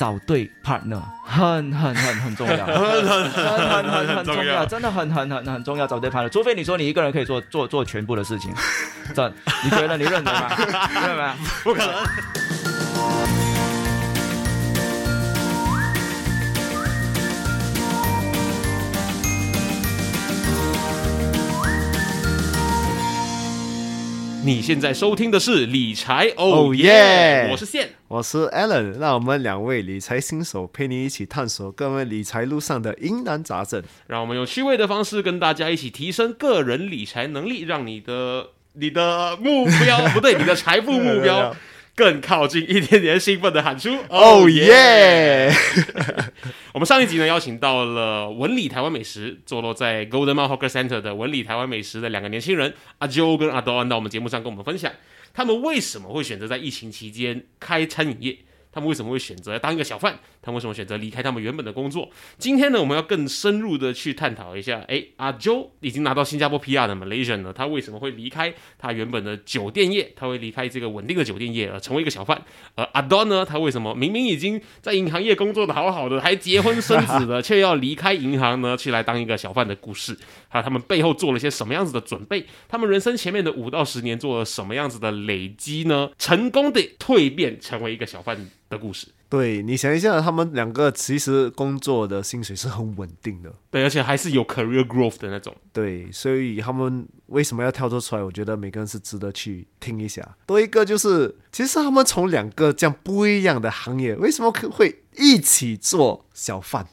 找对 partner 很很很 很重要，很很很很很重要，真的很很很很重要，找对 partner。除非你说你一个人可以做做做全部的事情，这你觉得你认得吗？认同吗？不可能。你现在收听的是理财哦 Oh 耶我是线。我是 Alan，让我们两位理财新手陪你一起探索各位理财路上的疑难杂症。让我们用趣味的方式跟大家一起提升个人理财能力，让你的你的目标不对，你的财富目标 更靠近，一点点兴奋的喊出 Oh yeah！我们上一集呢邀请到了文理台湾美食，坐落在 Golden Mile Hawker Center 的文理台湾美食的两个年轻人阿 Jo 跟阿 Don 到我们节目上跟我们分享，他们为什么会选择在疫情期间开餐饮业。他们为什么会选择当一个小贩？他为什么选择离开他们原本的工作？今天呢，我们要更深入的去探讨一下。诶，阿 Joe 已经拿到新加坡 PR 的 Malaysian 呢，他为什么会离开他原本的酒店业？他会离开这个稳定的酒店业，而成为一个小贩？而阿 Don 呢，他为什么明明已经在银行业工作的好好的，还结婚生子了，却要离开银行呢，去来当一个小贩的故事？还有他们背后做了些什么样子的准备？他们人生前面的五到十年做了什么样子的累积呢？成功的蜕变成为一个小贩的故事。对你想一下，他们两个其实工作的薪水是很稳定的，对，而且还是有 career growth 的那种。对，所以他们为什么要跳脱出来？我觉得每个人是值得去听一下。多一个就是，其实他们从两个这样不一样的行业，为什么可会一起做小贩？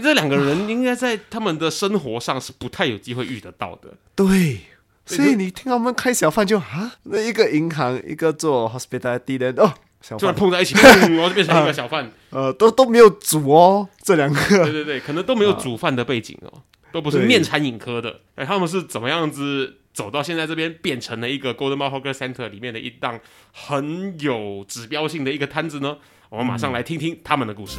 这两个人应该在他们的生活上是不太有机会遇得到的。对，所以你听他们开小贩就啊，那一个银行，一个做 hospitality 的哦，突然碰在一起，砰，然后就变成一个 小贩。呃都都没有煮哦，这两个对对对，可能都没有煮饭的背景哦，都不是面餐饮科的。哎，他们是怎么样子走到现在这边，变成了一个 Golden Mile Hawker Center 里面的一档很有指标性的一个摊子呢？我们马上来听听他们的故事。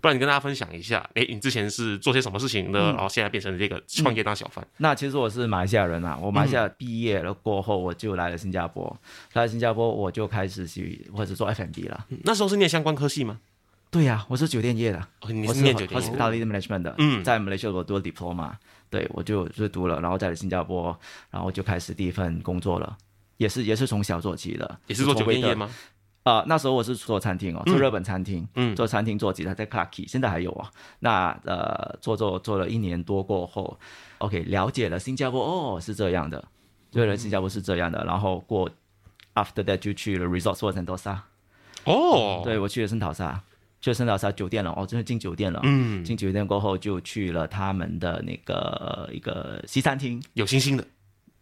不然你跟大家分享一下，哎，你之前是做些什么事情呢？然后现在变成了这个创业当小贩。那其实我是马来西亚人啊，我马来西亚毕业了过后，我就来了新加坡。来了新加坡，我就开始去或者做 F&B 了。那时候是念相关科系吗？对呀、我是酒店业的，哦你我是念酒店业 hospitality management 的。嗯在 Malaysia 我读了 diploma，对我就就读了，然后在新加坡，然后就开始第一份工作了，也是也是从小做起的，也是做酒店业吗？吗？啊、那时候我是做餐厅哦，做日本餐厅，嗯做餐厅做吉他在 Clarky，现在还有啊。那呃，做做做了一年多过后，OK，了解了新加坡哦是这样的，对了，新加坡是这样的。然后过 after that 就去了 resort 做圣淘沙，哦，对我去了圣淘沙，去了圣淘沙酒店了，哦，真的进酒店了。嗯，进酒店过后就去了他们的那个一个西餐厅，有星星的。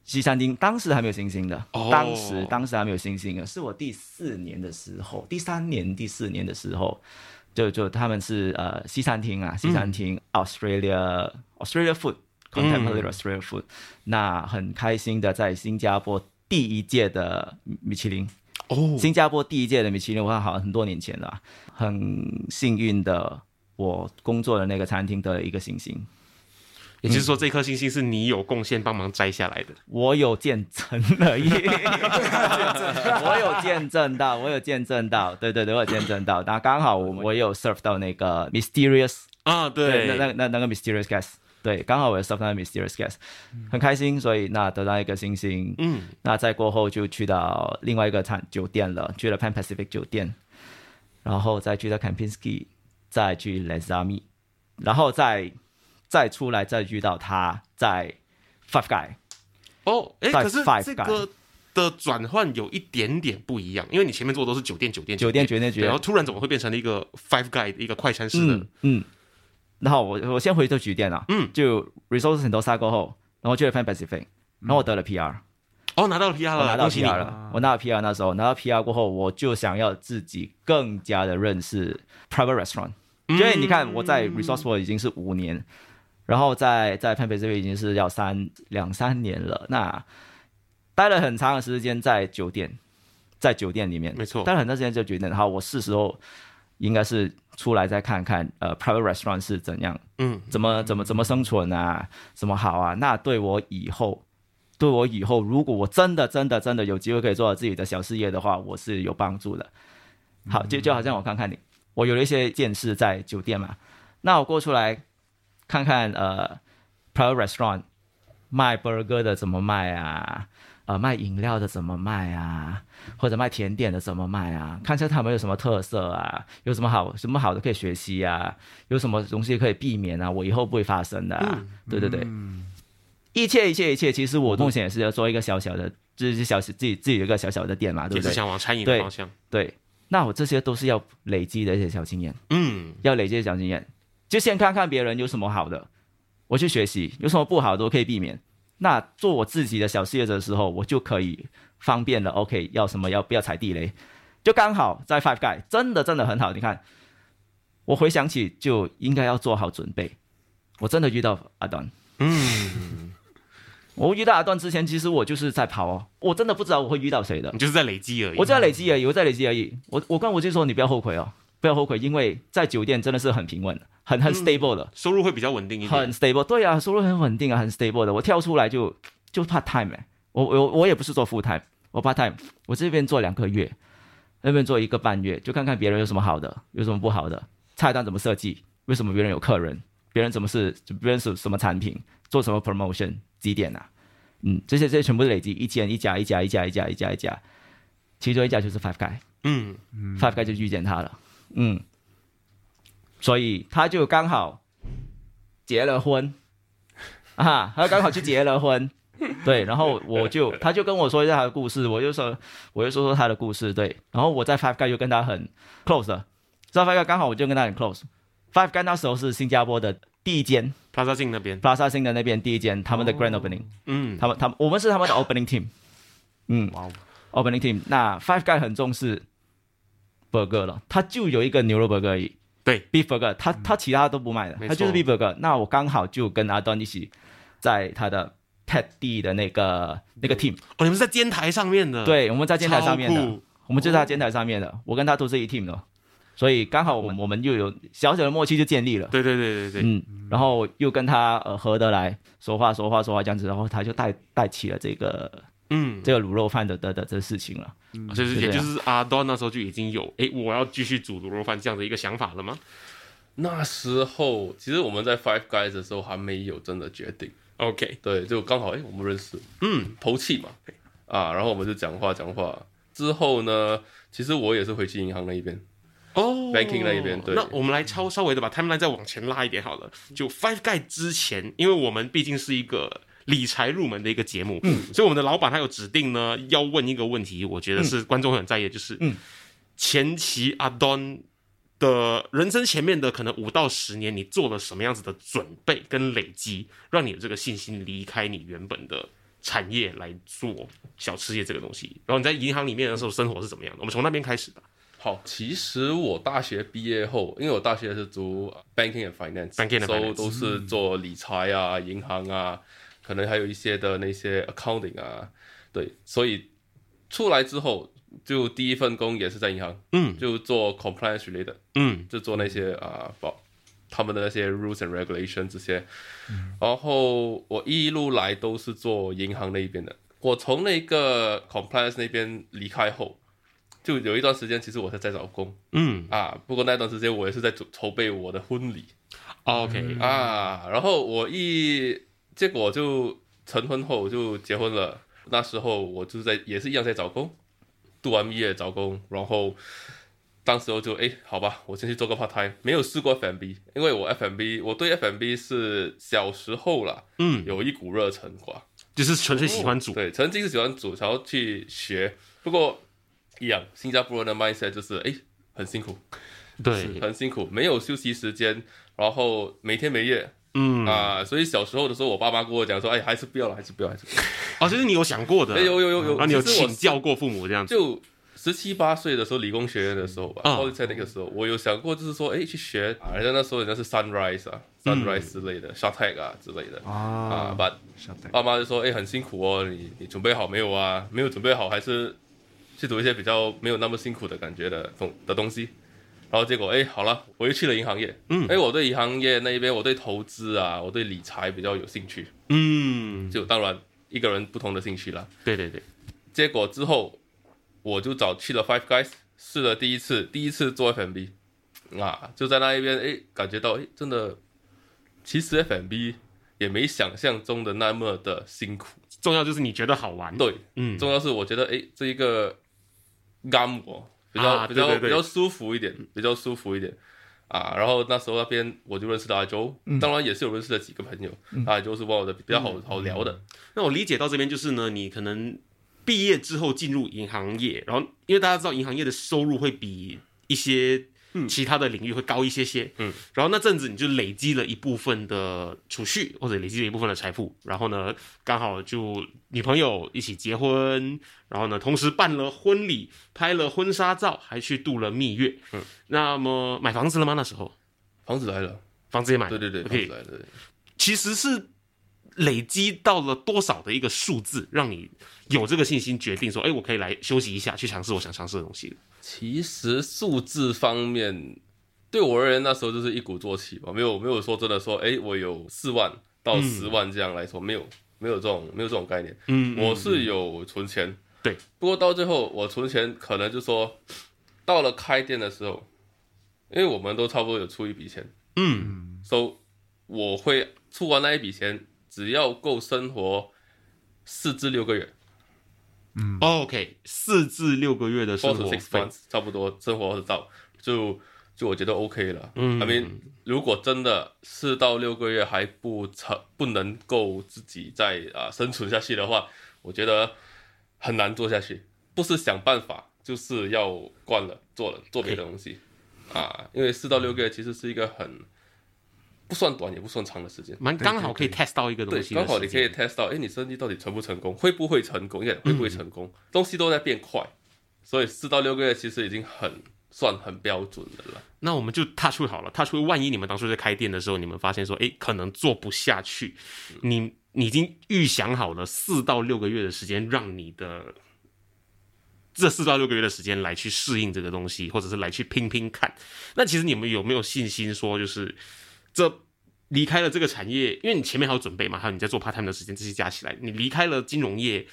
西餐厅当时还没有星星的，哦当时当时还没有星星的，是我第四年的时候，第三年、第四年的时候，就就他们是呃西餐厅啊，西餐厅、Australia Australia food contemporary Australia food，、那很开心的在新加坡第一届的米其林。哦，新加坡第一届的米其林，我看好像很多年前了啊，很幸运的，我工作的那个餐厅得了一个星星。也就是说，这颗星星是你有贡献帮忙摘下来的。我有见证了耶，我有见证到，我有见证到，对对对，我有见证到。那刚好我我有 serve 到那个 mysterious，啊，对，对，那那那那个 mysterious guest，对，刚好我有 serve 到那个 mysterious guest，很开心，所以那得到一个星星。嗯，那再过后就去到另外一个餐酒店了，去了 Pan Pacific 酒店，然后再去到 Kempinski，再去 Lazami，然后再再出来再遇到他在 Five Guy。哦，哎，在可是 Five 这个的转换有一点点不一样，因为你前面做的都是酒店，酒店，酒店酒店酒店然后突然怎么会变成了一个 Five Guy 的一个快餐式的？嗯？嗯，然后我我先回到酒店啊，嗯，就 resource 很多杀过后，然后去了 Fan Pacific，然后我得了 PR，、哦，拿到了 PR 了，拿到 PR 了，我拿到 PR 那时候拿到 PR 过后，我就想要自己更加的认识 private restaurant，、因为你看我在 Resourceful 已经是五年，然后在在 Pan Pacific 已经是要三两三年了，那待了很长的时间在酒店，在酒店里面，没错待了很长时间在酒店，然后我是时候应该是出来再看看呃 private restaurant 是怎样，嗯，怎么怎么怎么生存啊，怎么好啊？那对我以后，对我以后，如果我真的真的真的有机会可以做到自己的小事业的话，我是有帮助的。好，就就好像我看看你，我有了一些见识在酒店嘛，那我过出来看看呃 private restaurant 卖 burger 的怎么卖啊？呃，卖饮料的怎么卖啊？或者卖甜点的怎么卖啊？看一下他们有什么特色啊？有什么好什么好的可以学习啊？有什么东西可以避免啊？我以后不会发生的、啊。对对对，一切一切一切，其实我梦想也是要做一个小小的，就是小自己自己有一个小小的店嘛，对不对？想往餐饮的方向。对，那我这些都是要累积的一些小经验，嗯，要累积的小经验，就先看看别人有什么好的，我去学习，有什么不好的我可以避免。那做我自己的小事业的时候，我就可以方便了。OK，要什么要不要踩地雷，就刚好在 Five Guy 真的真的很好。你看，我回想起就应该要做好准备。我真的遇到阿段，嗯，我遇到阿段之前，其实我就是在跑哦，我真的不知道我会遇到谁的你。就是在累积而已。我在累积而已，我在累积而已。我我跟我就说你不要后悔哦，不要后悔，因为在酒店真的是很平稳，很很 stable 的，收入会比较稳定一点很。stable。对啊，收入很稳定啊，很 stable 的。我跳出来就就 part time 哎、我我我也不是做 full time，我 part time，我这边做两个月，那边做一个半月，就看看别人有什么好的，有什么不好的，菜单怎么设计，为什么别人有客人，别人怎么是别人是什么产品，做什么 promotion 几点啊？嗯，这些这些全部累积一间一家一家一家一家一家一家，其中一家就是 Five Guy。嗯，Five Guy 就遇见他了，嗯，所以他就刚好结了婚。啊，他刚好去结了婚，对，然后我就他就跟我说一下他的故事，我就说我就说说他的故事，对，然后我在 Five Guy 就跟他很 close 了，在 Five Guy 刚好我就跟他很 close。Five Guy 那时候是新加坡的第一间。Plaza 萨镜那边，，Plaza 新的那边第一间，他们的 Grand Opening，、嗯，他们他们我们是他们的 Opening Team，嗯，哇哦，opening team。那 Five Guy 很重视 burger 了，他就有一个牛肉 burger 而已对，，beef burger，他他其他都不卖的，他就是 beef burger。那我刚好就跟阿端一起在他的 pet D 的那个那个 team，哦，你们是在尖台上面的，，对，我们在尖台上面的，我们就在尖台上面的，我跟他都是一 team 的，所以刚好我们我们又有小小的默契就建立了。对对对对对，嗯，然后又跟他呃合得来，说话说话说话这样子，然后他就带带起了这个嗯，这个卤肉饭的的的这事情了。就是是这样。也就是阿端那时候就已经有，哎，我要继续煮卤肉饭这样的一个想法了吗？那时候其实我们在 Five Guys 的时候还没有真的决定，？OK，对，就刚好哎我们认识，嗯，投气嘛，啊，然后我们就讲话讲话。之后呢，其实我也是回去银行那一边，哦。Banking 那一边对。那我们来超稍微的把 timeline 再往前拉一点好了。就 Five Guy 之前，因为我们毕竟是一个理财入门的一个节目，嗯，所以我们的老板他有指定呢要问一个问题，我觉得是观众会很在意的，就是嗯前期阿端的人生前面的可能五到十年，你做了什么样子的准备跟累积，让你有这个信心离开你原本的。产业来做小吃业这个东西，然后你在银行里面的时候生活是怎么样的？我们从那边开始吧。好，其实我大学毕业后，因为我大学是读 banking and finance，Banking and finance 都是做理财啊、银行啊，可能还有一些的那些 accounting 啊，对，所以出来之后，就第一份工也是在银行，嗯就做 compliance related，嗯就做那些啊保他们的那些 rules and regulation 这些，然后我一路来都是做银行那一边的。我从那个 compliance 那边离开后，就有一段时间，其实我是在找工嗯啊。不过那段时间我也是在筹筹备我的婚礼，OK，啊。然后我一结果就成婚后就结婚了。那时候我就在也是一样在找工，读完毕业找工，然后当时候就哎，好吧，我先去做个 part time，没有试过 FMB，因为我 FMB 我对 FMB 是小时候啦，嗯，有一股热忱 qua，就是纯粹喜欢煮，对，曾经是喜欢煮，然后去学，不过一样，新加坡人的 mindset 就是哎很辛苦，对，很辛苦，没有休息时间，然后每天每夜嗯，啊，所以小时候的时候，我爸妈跟我讲说，哎，还是不要了，还是不要，还是不要。哦，其实你有想过的，哎，有有有有，然后你有请教过父母这样子，就十七八岁的时候，理工学院的时候吧，嗯或者在那个时候，我有想过，就是说，哎，去学啊，人家那时候人家是 sunrise 啊，sunrise 之类的 s h o t tag 啊之类的。啊。啊戴爸妈就说，哎，很辛苦哦，你你准备好没有啊？没有准备好，还是去读一些比较没有那么辛苦的感觉的东的东西。然后结果，哎，好了，我又去了银行业。嗯哎，我对银行业那一边，我对投资啊，我对理财比较有兴趣。嗯，就当然一个人不同的兴趣啦。对对对，结果之后，我就找去了 Five Guys 试了第一次，第一次做 FMB 啊，就在那一边，哎，感觉到哎，真的，其实 FMB 也没想象中的那么的辛苦。重要就是你觉得好玩，，对，嗯，重要是我觉得哎，这一个干我比较、比较啊对对对。比较舒服一点，比较舒服一点。啊，然后那时候那边我就认识了阿周，当然也是有认识了几个朋友，阿周是帮我的比较好好聊的，那我理解到这边就是呢，你可能毕业之后进入银行业，然后因为大家知道银行业的收入会比一些其他的领域会高一些些，嗯，然后那阵子你就累积了一部分的储蓄或者累积了一部分的财富，然后呢，刚好就女朋友一起结婚，然后呢，同时办了婚礼，拍了婚纱照，还去度了蜜月，嗯，那么买房子了吗？那时候？房子来了，房子也买了，对对对，房 OK，子来了，对。其实是累积到了多少的一个数字，让你有这个信心决定说，哎，我可以来休息一下，去尝试我想尝试的东西。其实数字方面，对我而言那时候就是一鼓作气吧，没有没有说真的说，哎，我有四万到十万这样来说，没有没有这种没有这种概念。嗯我是有存钱，对，不过到最后我存钱可能就说，到了开店的时候，因为我们都差不多有出一笔钱，嗯，so 我会出完那一笔钱，只要够生活四至六个月嗯 OK，四至六个月的生活 six 费，months 差不多生活得到，就就我觉得 OK 了。嗯 I mean，如果真的四到六个月还不成不能够自己再啊、生存下去的话，我觉得很难做下去。不是想办法，就是要惯了做了做别的东西啊。因为四到六个月其实是一个很不算短也不算长的时间。蛮刚好可以 test 到一个东，西的刚好你可以 test 到，哎，你生意到底成不成功，会不会成功，也会不会成功，嗯东西都在变快，所以四到六个月其实已经很算很标准的了。那我们就踏出好了，踏出万一你们当初在开店的时候，你们发现说，哎，可能做不下去，你你已经预想好了四到六个月的时间，让你的这四到六个月的时间来去适应这个东西，或者是来去拼拼看。那其实你们有没有信心说，就是这离开了这个产业，因为你前面还有准备嘛，还有你在做 part time 的时间，这些加起来，你离开了金融业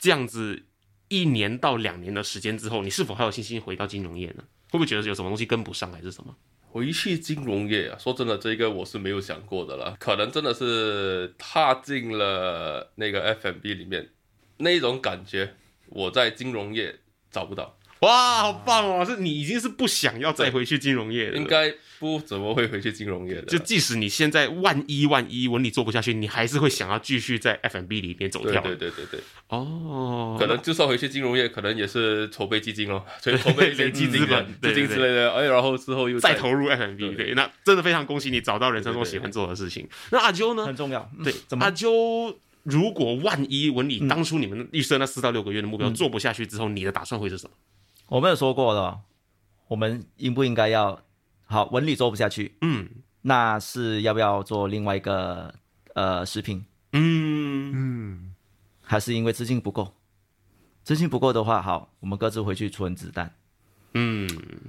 这样子一年到两年的时间之后，你是否还有信心回到金融业呢？会不会觉得有什么东西跟不上，还是什么？回去金融业啊，说真的，这个我是没有想过的了。可能真的是踏进了那个 F M B 里面，那种感觉，我在金融业找不到，哇，好棒哦！是你已经是不想要再回去金融业了，应该不怎么会回去金融业的。就即使你现在万一万一文理做不下去，你还是会想要继续在 F&B 里面走跳。对对对对，哦，可能就算回去金融业，可能也是筹备基金哦，所以筹备一些 资本对基金之类的，哎，然后之后又再投入 F&B，对对，那真的非常恭喜你找到人生中喜欢做的事情。那阿啾呢很？重要。嗯对，怎么阿啾？如果万一文理当初你们预设那四到六个月的目标做不下去之后，你的打算会是什么？我们有说过了，我们应不应该要好文理做不下去，嗯那是要不要做另外一个呃食品，嗯嗯，还是因为资金不够？资金不够的话，好，我们各自回去存子弹。嗯，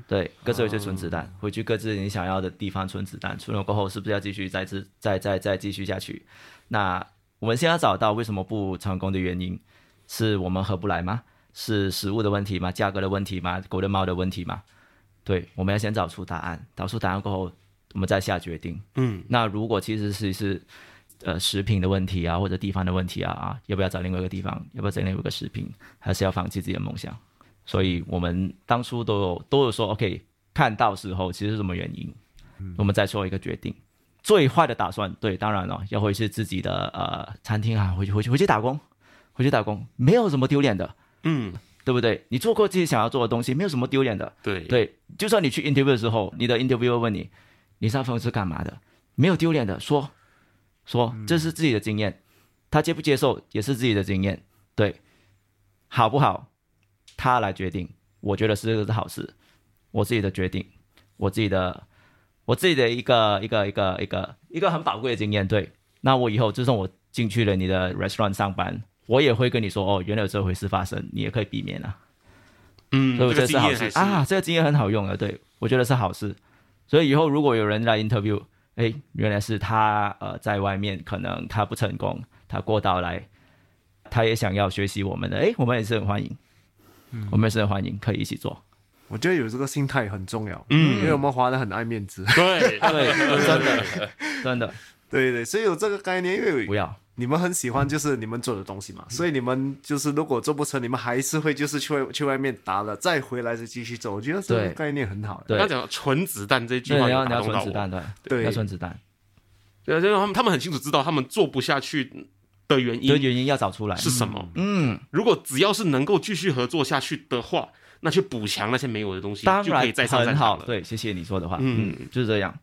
对，各自回去存子弹，回去各自你想要的地方存子弹，存了过后是不是要继续再次再再再继续下去？那我们现在找到为什么不成功的原因，是我们合不来吗？是食物的问题吗？价格的问题吗？狗的猫的问题吗？对，我们要先找出答案，找出答案过后，我们再下决定。嗯，那如果其实是是呃食品的问题啊，或者地方的问题啊啊，要不要找另外一个地方？要不要找另外一个食品？还是要放弃自己的梦想？所以我们当初都有都有说，OK，看到时候其实是什么原因，我们再做一个决定。最坏的打算，对，当然了，要回去自己的呃餐厅啊，回去回去回去打工，回去打工，没有什么丢脸的。嗯，对不对？你做过自己想要做的东西，没有什么丢脸的。对对，就算你去 interview 的时候，你的 interviewer 问你，你上份是干嘛的，没有丢脸的，说说这是自己的经验，他接不接受也是自己的经验，对，好不好？他来决定，我觉得是这个是好事，我自己的决定，我自己的我自己的一个一个一个一个一个很宝贵的经验，对。那我以后就算我进去了你的 restaurant 上班，我也会跟你说，哦，原来有这回事发生，你也可以避免啊。嗯，所以我这觉得是好事个经验还是。啊，这个经验很好用的，对我觉得是好事。所以以后如果有人来 interview，哎，原来是他呃在外面可能他不成功，他过到来，他也想要学习我们的，哎，我们也是很欢迎，我们也是很欢迎，可以一起做。我觉得有这个心态很重要，嗯。因为我们华人很爱面子，对对，真的真的。对对，所以有这个概念，因为不要，你们很喜欢就是你们做的东西嘛，所以你们就是如果做不成，你们还是会就是去外去外面打了，再回来再继续做。我觉得这个概念很好。对要讲纯子弹这句，话你要你要有打动到我。存子弹，对，对要纯子弹，对，因为他们他们很清楚知道他们做不下去的原因的原因要找出来。是什么。嗯，如果只要是能够继续合作下去的话，那去补强那些没有的东西，当然就可以再上战很好，了。对，谢谢你说的话，嗯嗯，就是这样。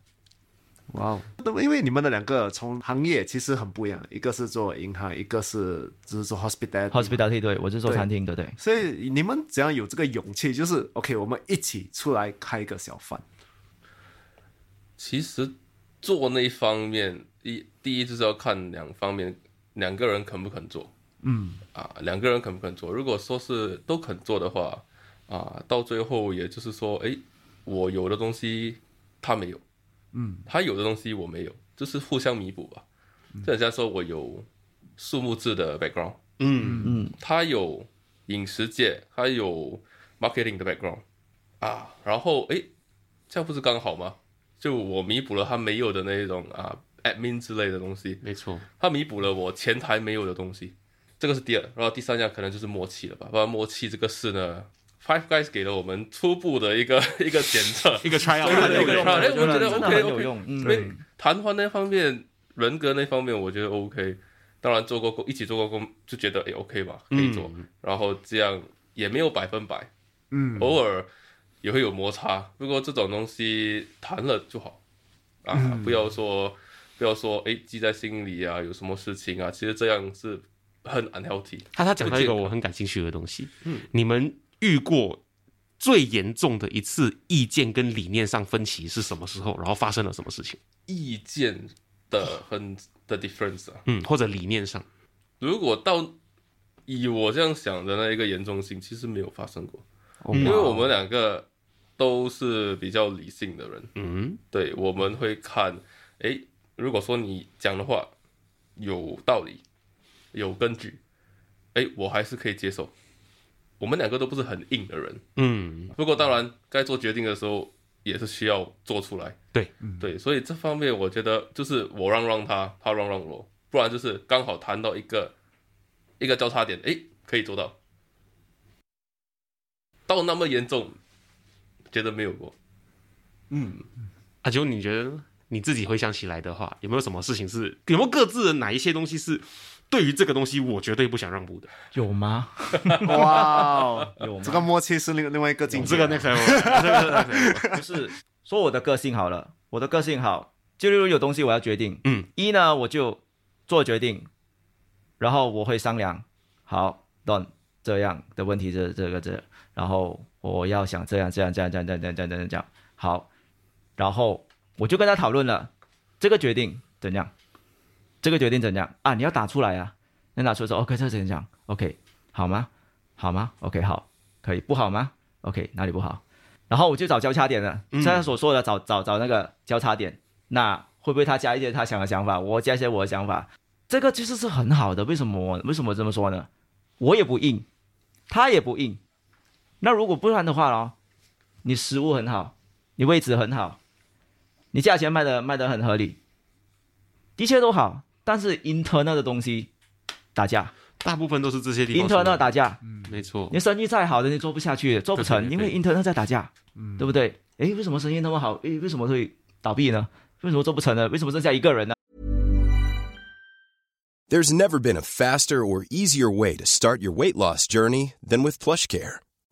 哇哦，那么因为你们的两个从行业其实很不一样，一个是做银行，一个是只是做 hospitality。hospitality 对我是做餐厅的，对。所以你们怎样有这个勇气？就是 OK，我们一起出来开一个小饭。其实做那一方面，一第一就是要看两方面，两个人肯不肯做。嗯，啊，两个人肯不肯做？如果说是都肯做的话，啊，到最后也就是说，诶，我有的东西他没有，嗯，他有的东西我没有，就是互相弥补吧。就人家说我有树木制的 background，嗯，嗯，他有饮食界，他有 marketing 的 background 啊，然后诶，这样不是刚好吗？就我弥补了他没有的那一种啊 admin 之类的东西，没错。他弥补了我前台没有的东西，这个是第二，然后第三样可能就是默契了吧。不然默契这个事呢，Five Guys 给了我们初步的一个 一个检测，一个 try out，对对对一个 try out 哎我觉得 OK，很有 OK 用，嗯，所以谈话那方面，人格那方面，我觉得 OK。当然做过工，一起做过工，就觉得诶 OK 吧，可以做。然后这样也没有百分百，嗯，偶尔也会有摩擦。不过这种东西谈了就好啊，不要说不要说诶记在心里啊，有什么事情啊，其实这样是很 unhealthy。他他讲到一个我很感兴趣的东西，嗯，你们遇过最严重的一次意见跟理念上分歧是什么时候？然后发生了什么事情？意见的很的 difference 啊，嗯，或者理念上，如果到以我这样想的那一个严重性，其实没有发生过。哦因为我们两个都是比较理性的人，嗯对，我们会看，诶，如果说你讲的话有道理、有根据，诶，我还是可以接受。我们两个都不是很硬的人，嗯，不过当然该做决定的时候也是需要做出来。对，对，所以这方面我觉得就是我让让他，他让让我，不然就是刚好谈到一个一个交叉点，诶，可以做到。到那么严重，觉得没有过。嗯阿九，你觉得你自己回想起来的话，有没有什么事情是有没有各自的哪一些东西是对于这个东西我绝对不想让步的？有吗？哇哦，有吗？这个默契是另另外一个境界。这个 next level，这个是说我的个性好了，我的个性好，就例如有东西我要决定，嗯，一呢我就做决定，然后我会商量，好，done 这样的问题这这个这，然后我要想这样这样这样这样这样这样这样这样这样，好，然后我就跟他讨论了这个决定怎样，这个决定怎样啊？你要打出来啊，那打出来说 OK 这怎样？OK 好吗？好吗？OK 好，可以不好吗？OK 哪里不好？然后我就找交叉点了，像他所说的找找找那个交叉点，那会不会他加一些他想的想法，我加一些我的想法，这个其实是很好的。为什么我为什么这么说呢？我也不硬，他也不硬。那如果不然的话咯，你食物很好，你位置很好，你价钱卖的卖的很合理，的确都好，但是 internal 的东西打架大部分都是这些地方出来的。，internal 打架，嗯没错你，生意再好的你做不下去，做不成，对对对因为 internal 在打架，嗯对不对？诶，为什么生意那么好？诶，为什么会倒闭呢？为什么做不成呢？为什么剩下一个人呢？There's never been a faster or easier way to start your weight loss journey than with PlushCare.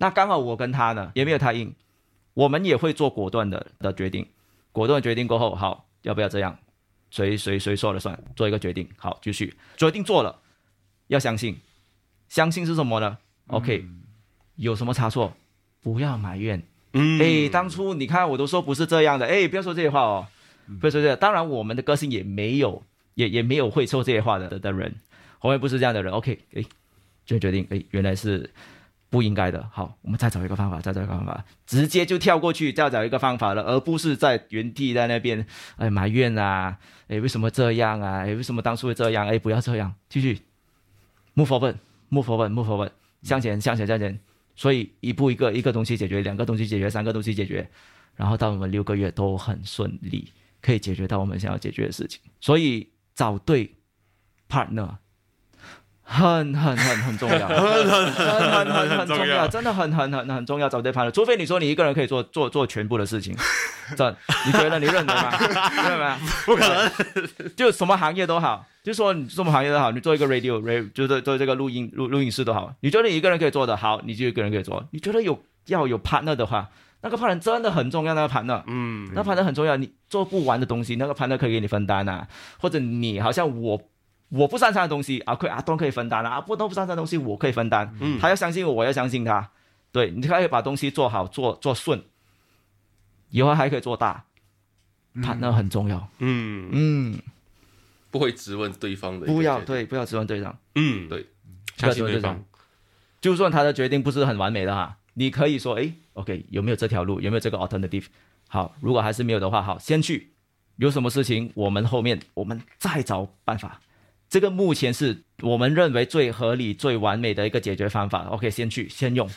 那刚好我跟他呢也没有太硬，我们也会做果断的的决定。果断决定过后，好，要不要这样？谁谁谁说了算？做一个决定，好，继续决定做了，要相信，相信是什么呢？OK，、有什么差错，不要埋怨。嗯，哎，当初你看我都说不是这样的，哎，不要说这些话哦，不要说这些。当然，我们的个性也没有，也也没有会说这些话的的的人，我们也不是这样的人。OK，哎，就决定，哎，原来是不应该的。好，我们再找一个方法，再找一个方法，直接就跳过去，再找一个方法了，而不是在原地在那边哎埋怨啊，哎为什么这样啊？哎为什么当初会这样？哎不要这样，继续 move forward，move forward，move forward，向前向前向前。所以一步一个一个东西解决，两个东西解决，三个东西解决，然后到我们六个月都很顺利，可以解决到我们想要解决的事情。所以找对 partner 很很 很很重要，很很很很很很重要，真的很很很很重要。找对 partner，除非你说你一个人可以做做做全部的事情，这你觉得你认同吗？认同吗？不可能。就什么行业都好，就说你什么行业都好，你做一个 radio radio 就是做这个录音录录音室都好，你觉得你一个人可以做的好，你就一个人可以做。你觉得有要有 partner 的话，那个 partner 真的很重要，那个 partner，嗯，那 partner 很重要。你做不完的东西，那个 partner 可以给你分担啊，或者你好像我。我不擅长的东西啊，可以阿东可以分担啊，阿不都不擅长的东西我可以分担，嗯。他要相信我，我要相信他，对你可以把东西做好，做做顺，以后还可以做大，partner 很重要，嗯。嗯，不会质问对方的不要对，不要质问对方。嗯，对，相信对方。就算他的决定不是很完美的哈，你可以说，诶 o k 有没有这条路，有没有这个 alternative？好，如果还是没有的话，好，先去。有什么事情，我们后面我们再找办法。这个目前是我们认为最合理、最完美的一个解决方法。OK，先去，先用。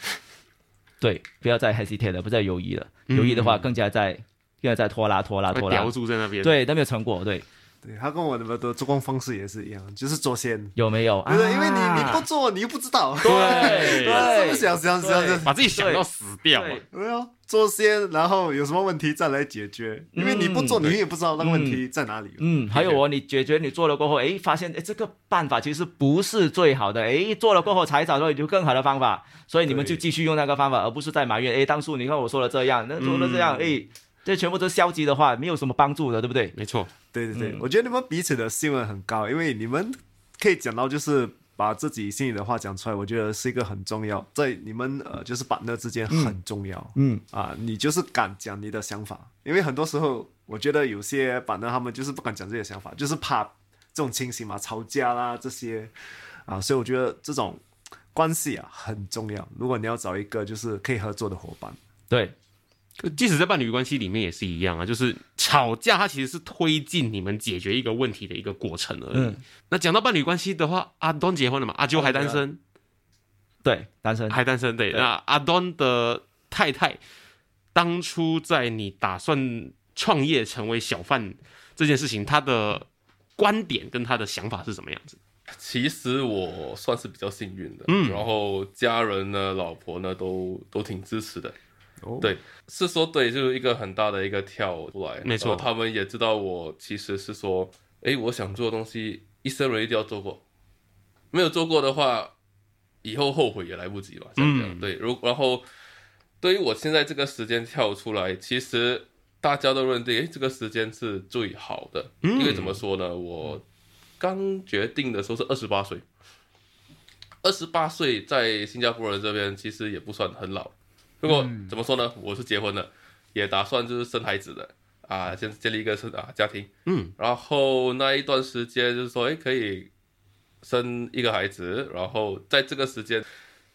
对，不要再 hesitate 了，不再犹豫了。犹豫的话，更加在更加在拖拉、拖拉、拖拉会叼。住在那边。，对，都没有成果。对，对他跟我的的做工方式也是一样，就是做先，有没有？对？因为你啊。你不做，你又不知道，对。是不是想想想想，把自己想到死掉。对。对啊，做先，然后有什么问题再来解决，因为你不做，嗯。你也不知道那个问题在哪里。嗯，还有哦，你解决你做了过后，哎，发现哎这个办法其实不是最好的，哎，做了过后才找到有更好的方法，所以你们就对继续用那个方法，而不是在埋怨，哎，当初你看我说了这样，那说了这样，哎，这全部都是消极的话，没有什么帮助的，对不对？没错，对对对，嗯。我觉得你们彼此的信任很高，因为你们可以讲到就是把自己心里的话讲出来，我觉得是一个很重要，在你们呃就是 partner 之间很重要。嗯。啊，你就是敢讲你的想法，因为很多时候我觉得有些 partner 他们就是不敢讲这些想法，就是怕这种情形嘛，吵架啦这些。啊，所以我觉得这种关系啊很重要。如果你要找一个就是可以合作的伙伴，对，即使在伴侣关系里面也是一样啊，就是吵架，它其实是推进你们解决一个问题的一个过程而已。嗯那讲到伴侣关系的话，阿东结婚了嘛？阿啾还单身，对，单身，还单身。对，对那阿东的太太当初在你打算创业成为小贩这件事情，他的观点跟他的想法是什么样子？其实我算是比较幸运的，嗯然后家人呢、老婆呢都都挺支持的。哦对，是说对，就是一个很大的一个跳出来，没错他们也知道我其实是说，哎，我想做的东西，一生人一定要做过，没有做过的话，以后后悔也来不及嘛。这样，嗯对，如然后对于我现在这个时间跳出来，其实大家都认定，哎，这个时间是最好的，嗯因为怎么说呢，我。刚决定的时候是二十八岁，二十八岁在新加坡人这边其实也不算很老。不过、怎么说呢，我是结婚了，也打算就是生孩子的。啊，先建立一个生啊家庭。嗯，然后那一段时间就是说，哎，可以生一个孩子，然后在这个时间，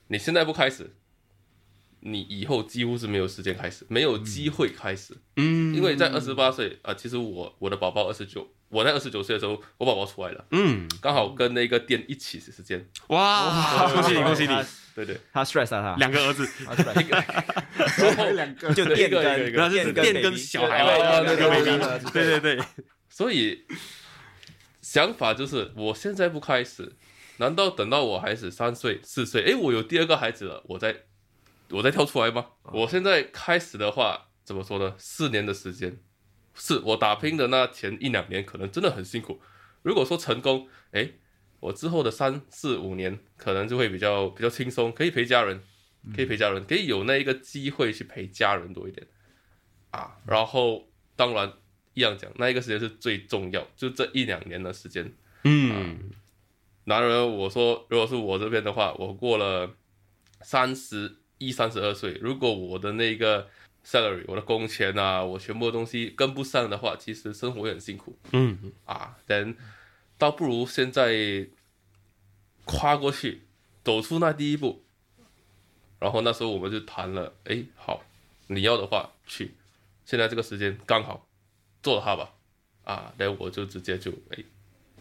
你现在不开始，你以后几乎是没有时间开始，没有机会开始。嗯，因为在二十八岁啊，其实我我的宝宝二十九，我在二十九岁的时候，我宝宝出来了，嗯，刚好跟那个店一起时间，哇，恭喜你，恭喜你，对对，他帅死了，他。两个儿子，他哈哈哈哈，有两个，就变更，变小孩啊，对对对，所以想法就是，我现在不开始，难道等到我孩子三岁、四岁，哎，我有第二个孩子了，我再我再跳出来吗？我现在开始的话，怎么说呢？四年的时间。是我打拼的那前一两年，可能真的很辛苦。如果说成功，诶，我之后的三四五年可能就会比较比较轻松，可以陪家人，可以陪家人，可以有那一个机会去陪家人多一点啊。然后当然一样讲，那一个时间是最重要，就这一两年的时间。嗯，然而我说，如果是我这边的话，我过了三十一、三十二岁，如果我的那个 salary、我的工钱啊，我全部的东西跟不上的话，其实生活也很辛苦嗯，啊。但倒不如现在跨过去，走出那第一步。然后那时候我们就谈了，哎，好，你要的话去，现在这个时间刚好，做了它吧，啊，然后我就直接就哎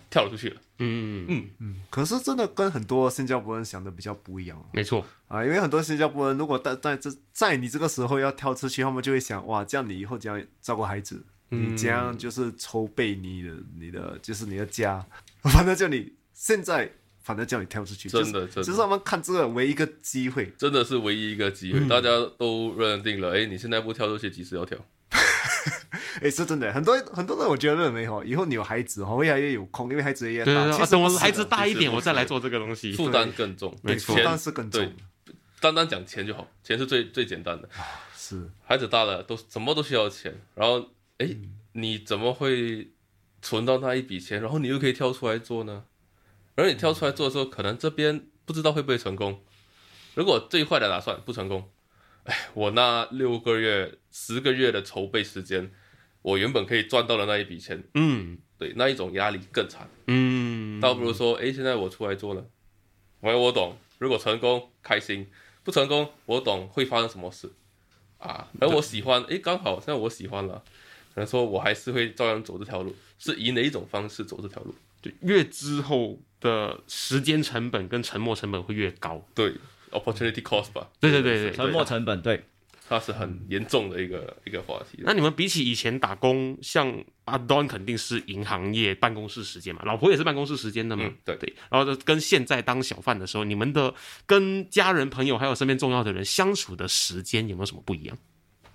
跳了出去了。嗯嗯嗯，可是真的跟很多新加坡人想的比较不一样没错，啊，因为很多新加坡人如果在在这在你这个时候要跳出去，他们就会想哇，这样你以后怎样照顾孩子？你怎样就是筹备你的你的就是你的家，反正叫你现在反正叫你跳出去，真的真的。就是他们看这个唯一一个机会，真的是唯一一个机会，大家都认定了，哎，你现在不跳出去，几时要跳？哎，是真的，很多很多人我觉得认为哈，以后你有孩子哈，会越来越有空，因为孩子也大。对对对，其实不是等我孩子大一点，我再来做这个东西。负担更重，没错钱负担是更重，单单讲钱就好，钱是最最简单的。是孩子大了，都什么都需要钱，然后哎，嗯你怎么会存到那一笔钱，然后你又可以跳出来做呢？而你跳出来做的时候，可能这边不知道会不会成功。如果最坏的打算不成功，哎，我那六个月、十个月的筹备时间，我原本可以赚到的那一笔钱，嗯对那一种压力更惨。嗯，倒不如说，哎，现在我出来做了，我我懂，如果成功开心，不成功我懂会发生什么事啊。而我喜欢，哎，刚好现在我喜欢了，可能说我还是会照样走这条路，是以哪一种方式走这条路？就越之后的时间成本跟沉没成本会越高。对，opportunity cost 吧，对对对对，沉没成本对。它是很严重的一个一个话题。那你们比起以前打工，像阿 Don 肯定是银行业办公室时间嘛，老婆也是办公室时间的嘛，嗯对对。然后跟现在当小贩的时候，你们的跟家人、朋友还有身边重要的人相处的时间有没有什么不一样？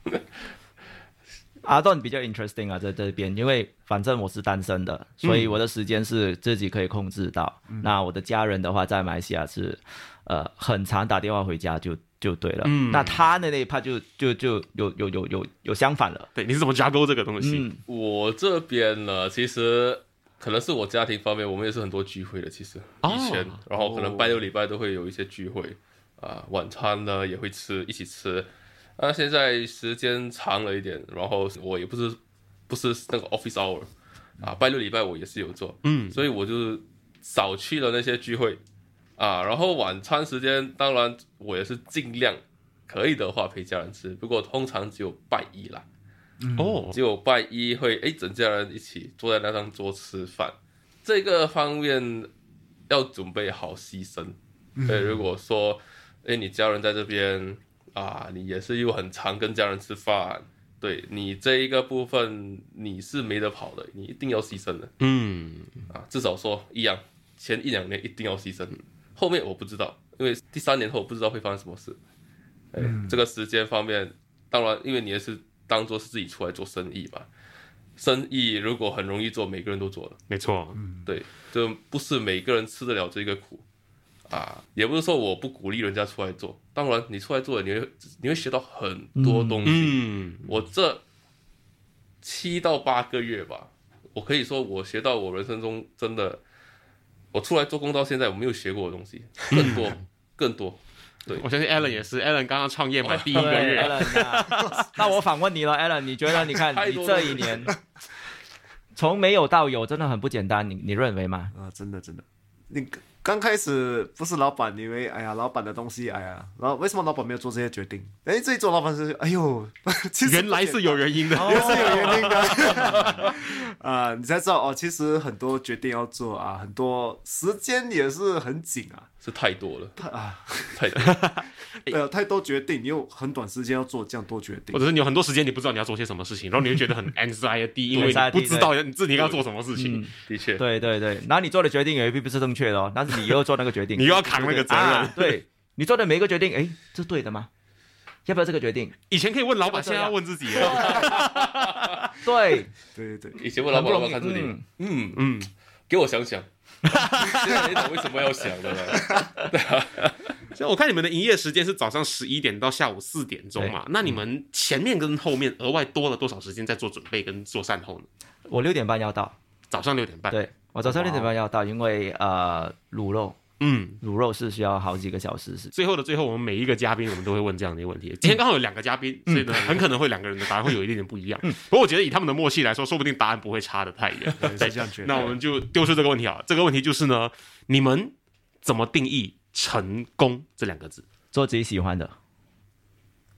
阿 Don 比较 interesting 啊，在这边，因为反正我是单身的，所以我的时间是自己可以控制到。那我的家人的话，在马来西亚是，呃，很常打电话回家就就对了。嗯那他的那一 part 就就就有有有有有相反了。对，你是怎么 juggle 这个东西？嗯，我这边呢，其实可能是我家庭方面，我们也是很多聚会的。其实哦以前，然后可能拜六礼拜都会有一些聚会啊、晚餐呢也会吃，一起吃。那、现在时间长了一点，然后我也不是不是那个 office hour 啊，拜六礼拜我也是有做，嗯，所以我就少去了那些聚会啊。然后晚餐时间，当然我也是尽量可以的话陪家人吃，不过通常只有拜一啦。哦，只有拜一会哎，整家人一起坐在那张桌吃饭，这个方面要准备好牺牲。对，如果说哎你家人在这边啊，你也是又很常跟家人吃饭，对你这一个部分你是没得跑的，你一定要牺牲的嗯，啊，至少说一样，前一两年一定要牺牲，后面我不知道，因为第三年后我不知道会发生什么事。哎，这个时间方面，当然因为你也是当做是自己出来做生意嘛，生意如果很容易做，每个人都做了，没错，对，就不是每个人吃得了这个苦。啊，也不是说我不鼓励人家出来做，当然你出来做了，你会你会学到很多东西。嗯，我这七到八个月吧，我可以说我学到我人生中真的我出来做工到现在，我没有学过的东西更多 更多。对我相信 Alan 也是，Alan 刚刚创业嘛第一个月，，Alan 啊 那我反问你了，Alan，你觉得你看 你这一年从没有到有，真的很不简单，你你认为吗？啊，真的真的，你刚开始不是老板，你以为哎呀，老板的东西，哎呀，然后为什么老板没有做这些决定？哎，这一做老板是，哎呦，其实原来是有原因的。原来是有原因的。啊，你才知道哦，其实很多决定要做啊，很多时间也是很紧啊，是太多了，太啊，太多。呃，太多决定，你有很短时间要做这样多决定。或，者是你有很多时间你不知道你要做些什么事情，然后你会觉得很 anxiety，因为你不知道你自己要做什么事情。的确，对对对，然后你做的决定也未必不是正确的哦，但是你又做那个决定，你又要扛那个责任。啊对。你做的每一个决定，哎，这是对的吗？要不要这个决定？以前可以问老板，现在要问自己了。对，对对对，以前问老板，老板看这里，嗯嗯，嗯，给我想想。现在你懂为什么要想的了？所以我看你们的营业时间是早上十一点到下午四点钟嘛，那你们前面跟后面额外多了多少时间在做准备跟做善后呢？我六点半要到，早上六点半，，对我早上六点半要到，因为呃卤肉嗯。卤肉是需要好几个小时是。最后的最后，我们每一个嘉宾，我们都会问这样的一个问题。今天刚好有两个嘉宾，所以呢，很可能会两个人的答案会有一点点不一样。不过我觉得以他们的默契来说，说不定答案不会差的太远。对这样觉得那我们就丢出这个问题啊，这个问题就是呢，你们怎么定义成功这两个字？做自己喜欢的，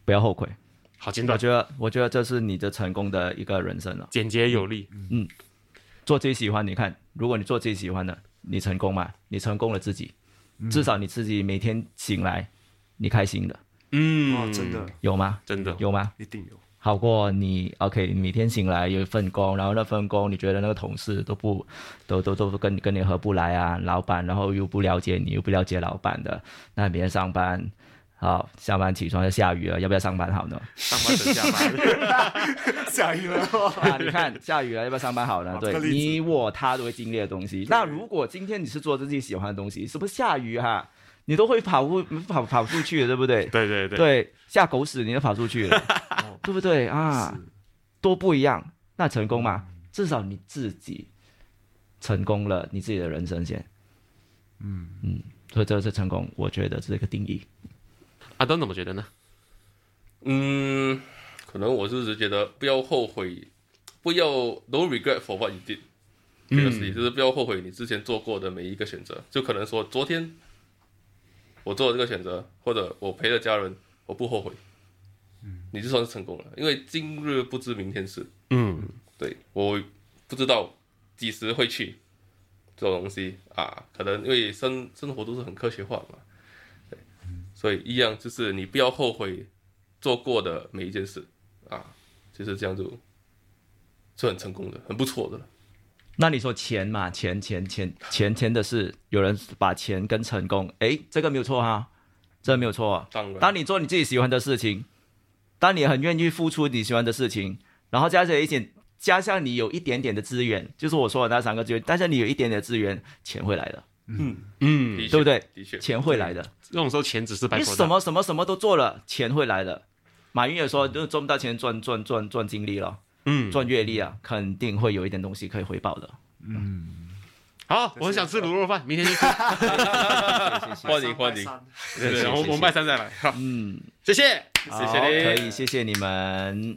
不要后悔。好，简短、我觉得，我觉得这是你的成功的一个人生了。简洁有力。做自己喜欢，你看，如果你做自己喜欢的，你成功吗？你成功了自己，至少你自己每天醒来，你开心的，嗯，哇，真的有吗？真的有吗？一定有，好过你 OK，你每天醒来有一份工，然后那份工你觉得那个同事都不都都都跟跟你合不来啊，老板然后又不了解你，又不了解老板的，那每天上班，好下班起床就下雨了，要不要上班好呢？上班等下班。下雨了，啊，你看下雨了，要不要上班好呢？对你我他都会经历的东西。那如果今天你是做自己喜欢的东西，是不是下雨哈，你都会跑步跑跑出去的，对不对？对对对，对，下狗屎你都跑出去了，对不对啊？多不一样，那成功嘛？至少你自己成功了，你自己的人生先。嗯嗯，所以这是成功，我觉得这是一个定义。阿登怎么觉得呢？嗯，可能我就是觉得不要后悔，不要 no regret for what you did。这个事情就是不要后悔你之前做过的每一个选择，就可能说昨天我做了这个选择，或者我陪了家人，我不后悔，你就算是成功了，因为今日不知明天事。嗯，对我不知道几时会去这种东西啊，可能因为生生活都是很科学化的嘛，对，所以一样就是你不要后悔做过的每一件事啊，就是这样就是很成功的，很不错的了。那你说钱嘛，钱钱钱钱钱的事，有人把钱跟成功，诶，这个没有错哈，这个没有错啊。当然，当你做你自己喜欢的事情，当你很愿意付出你喜欢的事情，然后加上一点，加上你有一点点的资源，就是我说的那三个资源，但是你有一点点资源，钱会来的，嗯，的确对不对？的确，钱会来的，这种时候钱只是白你说什么什么什么都做了，钱会来的。马云也说，就赚不到钱，赚赚赚赚精力了，嗯，赚阅历啊，肯定会有一点东西可以回报的。嗯。好，我很想吃卤肉饭，明天去。吃。欢迎欢迎，对对，我们拜三再来。好，嗯，谢谢。谢谢。你可以，谢谢你们。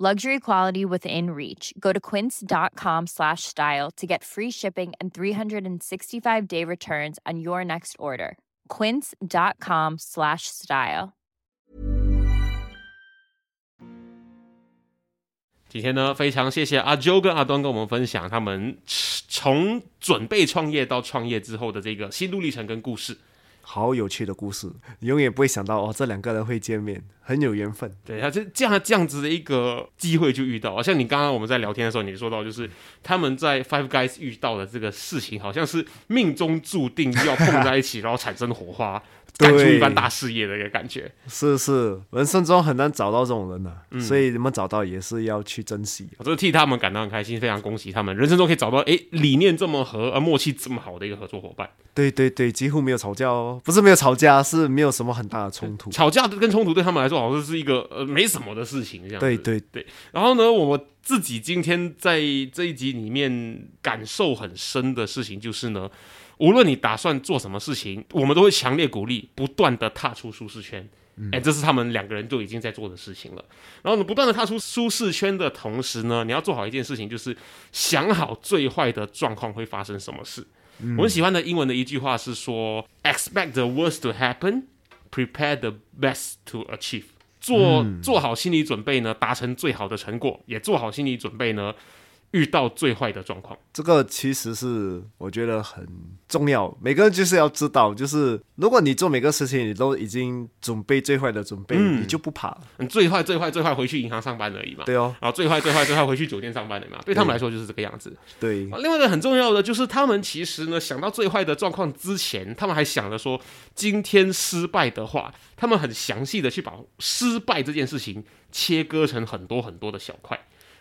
Luxury quality within reach. Go to quince dot com slash style to get free shipping and 365 day five day returns on your next order. Quince dot com slash style. 今天呢，非常谢谢阿 Jo 跟阿端跟我们分享他们从准备创业到创业之后的这个心路历程跟故事。好有趣的故事，你永远不会想到哦，这两个人会见面，很有缘分。对，他就这样这样子的一个机会就遇到，像你刚刚我们在聊天的时候，你说到就是他们在 Five Guys 遇到的这个事情，好像是命中注定要碰在一起，然后产生火花，干出一番大事业的一个感觉。是是，人生中很难找到这种人呐、嗯所以你们找到也是要去珍惜。我这替他们感到很开心，非常恭喜他们，人生中可以找到诶理念这么合，而默契这么好的一个合作伙伴。对对对，几乎没有吵架哦，不是没有吵架，是没有什么很大的冲突。吵架跟冲突对他们来说好像是一个呃没什么的事情，这样对对对。然后呢，我自己今天在这一集里面感受很深的事情就是呢，无论你打算做什么事情，我们都会强烈鼓励不断的踏出舒适圈。哎、这是他们两个人就已经在做的事情了。然后呢，不断的踏出舒适圈的同时呢，你要做好一件事情，就是想好最坏的状况会发生什么事。我很喜欢的英文的一句话是说：“Expect the worst to happen, prepare the best to achieve。”做做好心理准备呢，达成最好的成果，也做好心理准备呢，遇到最坏的状况。这个其实是我觉得很重要，每个人就是要知道，就是如果你做每个事情，你都已经准备最坏的准备，嗯你就不怕了。你最坏、最坏、最坏回去银行上班而已嘛。对哦，然后最坏、最坏、最坏回去酒店上班的嘛。对他们来说就是这个样子。对啊，另外一个很重要的就是，他们其实呢想到最坏的状况之前，他们还想着说，今天失败的话，他们很详细的去把失败这件事情切割成很多很多的小块。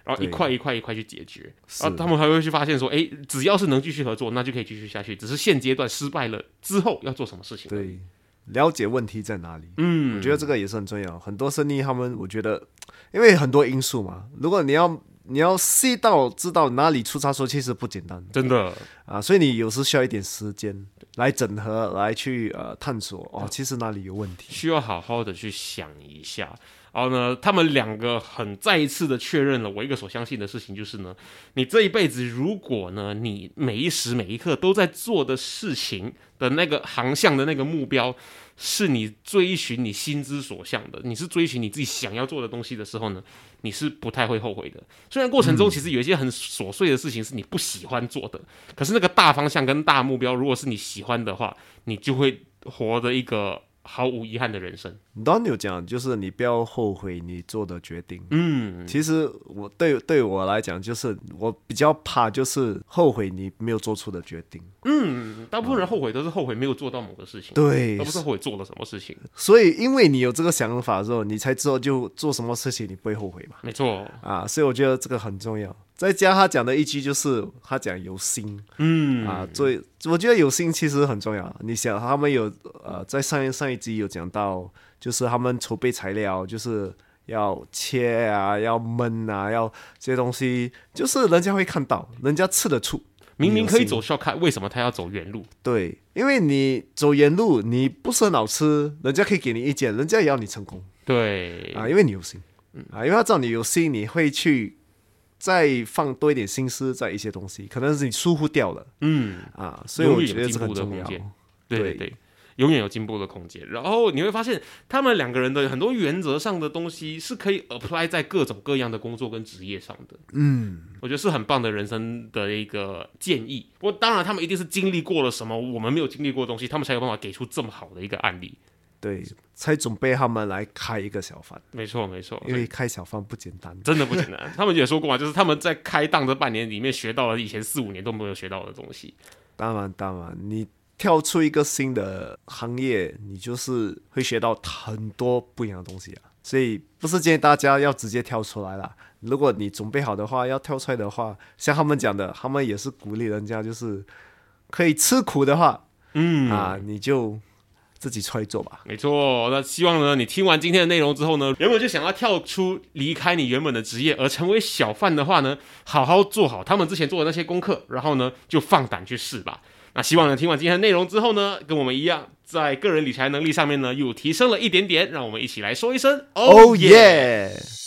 然后一对块一块一块去解决，是然后他们还会去发现说，哎，只要是能继续合作，那就可以继续下去。只是现阶段失败了之后要做什么事情。，对，了解问题在哪里。嗯，我觉得这个也是很重要。很多生意他们，我觉得因为很多因素嘛，如果你要你要细到知道哪里出差错，其实不简单真的啊。所以你有时需要一点时间来整合，来去呃探索哦，其实哪里有问题。需要好好的去想一下。然后呢，他们两个很再一次的确认了我一个所相信的事情，就是呢，你这一辈子如果呢，你每一时每一刻都在做的事情的那个航向的那个目标，是你追寻你心之所向的，你是追寻你自己想要做的东西的时候呢，你是不太会后悔的。虽然过程中其实有一些很琐碎的事情是你不喜欢做的，可是那个大方向跟大目标，如果是你喜欢的话，你就会活的一个毫无遗憾的人生。Don 有讲，就是你不要后悔你做的决定。嗯，其实我对对我来讲，就是我比较怕就是后悔你没有做出的决定。嗯，大部分人后悔都是后悔没有做到某个事情，对而不是后悔做了什么事情。所以因为你有这个想法之后，你才知道就做什么事情你不会后悔嘛。没错，啊，所以我觉得这个很重要。再加他讲的一句就是他讲有心嗯啊，所以我觉得有心其实很重要。你想他们有呃在上一上一集有讲到，就是他们筹备材料，就是要切啊，要焖啊，要这些东西，就是人家会看到，人家吃得出。明明可以你有心走 shortcut，为什么他要走原路？对，因为你走原路，你不是很好吃，人家可以给你意见，人家也要你成功对，啊，因为你有心啊，因为他知道你有心，你会去再放多一点心思在一些东西，可能是你疏忽掉了嗯，啊，所以我觉得这有进步的个很重要。对对，永远有进步的空间。然后你会发现，他们两个人的很多原则上的东西是可以 apply 在各种各样的工作跟职业上的。嗯，我觉得是很棒的人生的一个建议。不过当然，他们一定是经历过了什么我们没有经历过的东西，他们才有办法给出这么好的一个案例。对，才准备他们来开一个小贩，没错，没错，因为开小贩不简单。真的不简单。他们也说过嘛，就是他们在开档这半年里面学到了以前四五年都没有学到的东西。当然，当然，你跳出一个新的行业，你就是会学到很多不一样的东西啊。所以不是建议大家要直接跳出来啦。如果你准备好的话，要跳出来的话，像他们讲的，他们也是鼓励人家，就是可以吃苦的话，嗯啊，你就自己出来做吧。没错，那希望呢，你听完今天的内容之后呢，原本就想要跳出离开你原本的职业而成为小贩的话呢，好好做好他们之前做的那些功课，然后呢，就放胆去试吧。那希望呢，听完今天的内容之后呢，跟我们一样，在个人理财能力上面呢，又提升了一点点。让我们一起来说一声 Oh Oh yeah！yeah！